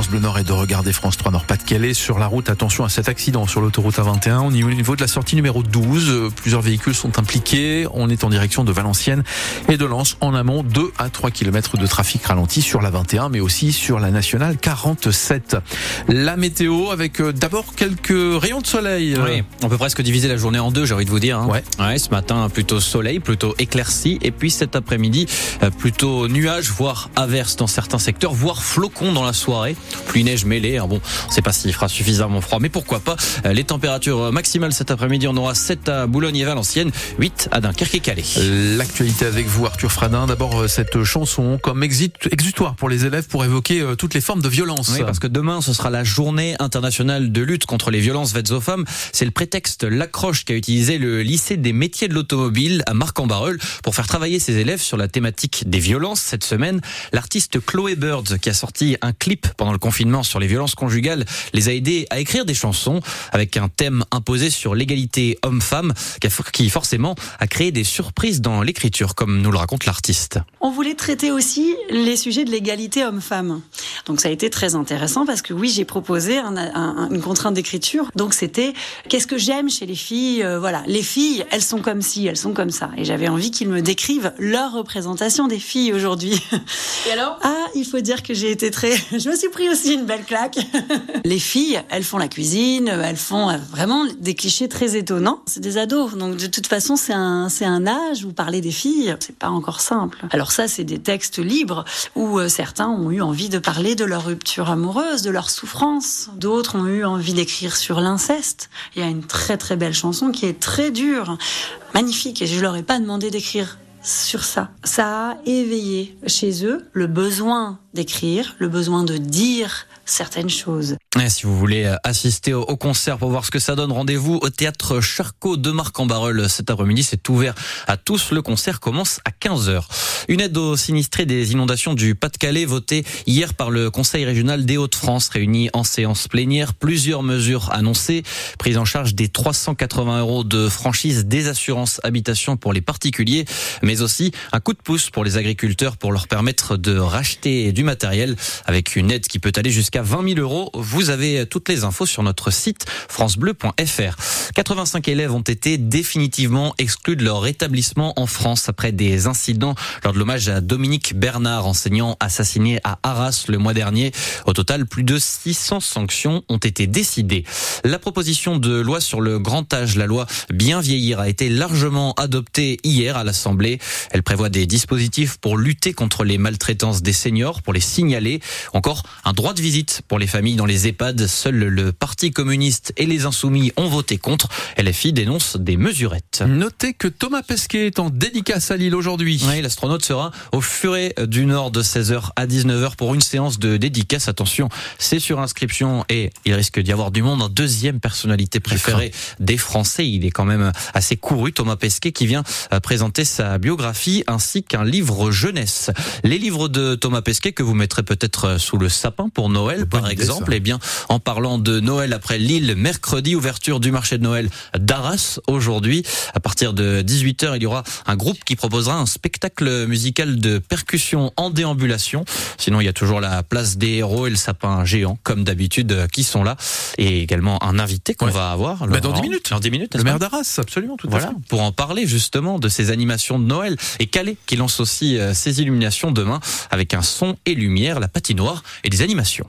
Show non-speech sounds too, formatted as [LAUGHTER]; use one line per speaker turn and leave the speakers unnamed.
France Bleu Nord et de regarder France 3 Nord-Pas-de-Calais. Sur la route, attention à cet accident sur l'autoroute A21 au niveau de la sortie numéro 12. Plusieurs véhicules sont impliqués. On est en direction de Valenciennes et de Lens en amont. 2 à 3 km de trafic ralenti sur la 21 mais aussi sur la nationale 47. La météo avec euh, d'abord quelques rayons de soleil.
Oui, on peut presque diviser la journée en deux, j'ai envie de vous dire. Hein.
Ouais.
ouais. Ce matin, plutôt soleil, plutôt éclairci. Et puis cet après-midi, euh, plutôt nuages, voire averses dans certains secteurs, voire flocons dans la soirée. Pluie, neige mêlée. Hein. Bon, on ne sait pas s'il fera suffisamment froid, mais pourquoi pas. Euh, les températures maximales cet après-midi, on aura 7 à Boulogne et Valenciennes, 8 à Dunkerque et Calais.
L'actualité avec vous, Arthur Fradin. D'abord, cette chanson comme exutoire pour les élèves pour évoquer toutes les formes de violence.
Oui, parce que demain, ce sera la journée internationale de lutte contre les violences faites aux femmes. C'est le prétexte, l'accroche qu'a utilisé le lycée des métiers de l'automobile à Marc-en-Barœul pour faire travailler ses élèves sur la thématique des violences. Cette semaine, l'artiste Chloé Birds, qui a sorti un clip pendant le confinement sur les violences conjugales, les a aidés à écrire des chansons avec un thème imposé sur l'égalité homme-femme, qui forcément a créé des surprises dans l'écriture, comme nous le raconte l'artiste.
On voulait traiter aussi les sujets de l'égalité homme-femme. Donc ça a été très intéressant parce que oui, j'ai proposé un, un, une contrainte d'écriture. Donc c'était qu'est-ce que j'aime chez les filles euh, Voilà, les filles, elles sont comme ci, elles sont comme ça. Et j'avais envie qu'ils me décrivent leur représentation des filles aujourd'hui.
Et alors?
Ah, il faut dire que j'ai été très. [LAUGHS] Je me suis pris aussi une belle claque. [LAUGHS] les filles, elles font la cuisine, elles font euh, vraiment des clichés très étonnants. C'est des ados, donc de toute façon, c'est un, c'est un âge où parler des filles, c'est pas encore simple. Alors ça, c'est des textes libres où euh, certains ont eu envie de parler de leur rupture amoureuse, de leur souffrance. D'autres ont eu envie d'écrire sur l'inceste. Il y a une très très belle chanson qui est très dure, magnifique, et je leur ai pas demandé d'écrire sur ça. Ça a éveillé chez eux le besoin d'écrire, le besoin de dire certaines choses.
Si vous voulez euh, assister au concert pour voir ce que ça donne, rendez-vous au théâtre Charcot de Marc-en-Barœul cet après-midi. C'est ouvert à tous. Le concert commence à 15h. Une aide aux sinistrés des inondations du Pas-de-Calais votée hier par le Conseil régional des Hauts-de-France réuni en séance plénière. Plusieurs mesures annoncées. Prise en charge des 380 euros de franchise des assurances habitation pour les particuliers, mais aussi un coup de pouce pour les agriculteurs pour leur permettre de racheter du matériel avec une aide qui peut aller jusqu'à 20 000 euros. Vous avez toutes les infos sur notre site francebleu.fr. 85 élèves ont été définitivement exclus de leur établissement en France après des incidents lors de l'hommage à Dominique Bernard, enseignant assassiné à Arras le mois dernier. Au total, plus de 600 sanctions ont été décidées. La proposition de loi sur le grand âge, la loi Bien vieillir, a été largement adoptée hier à l'Assemblée. Elle prévoit des dispositifs pour lutter contre les maltraitances des seniors, pour les signaler. Encore un droit de visite pour les familles dans les EHPAD. Seul le Parti communiste et les Insoumis ont voté contre. LFI dénonce des mesurettes.
Notez que Thomas Pesquet est en dédicace à Lille aujourd'hui.
Oui, l'astronaute sera au Furet du Nord de 16h à 19h pour une séance de dédicace. Attention, c'est sur inscription et il risque d'y avoir du monde. En deuxième personnalité préférée des Français. Il est quand même assez couru, Thomas Pesquet, qui vient euh, présenter sa biographie ainsi qu'un livre jeunesse. Les livres de Thomas Pesquet que vous mettrez peut-être sous le sapin pour Noël, par exemple. Eh bien, en parlant de Noël après Lille, mercredi, ouverture du marché de Noël d'Arras aujourd'hui. À partir de 18h, il y aura un groupe qui proposera un spectacle musical de percussion en déambulation. Sinon, il y a toujours la place des héros et le sapin géant, comme d'habitude, euh, qui sont là. Et également un invité qu'on
Ouais.
va avoir.
Bah, dans
Laurent.
10 minutes.
Dans 10 minutes,
Le maire d'Arras, absolument, tout à
voilà,
fait.
pour en parler justement de ces animations de Noël. Et Calais qui lance aussi euh, ses illuminations demain avec un son et lumière, la patinoire et des animations.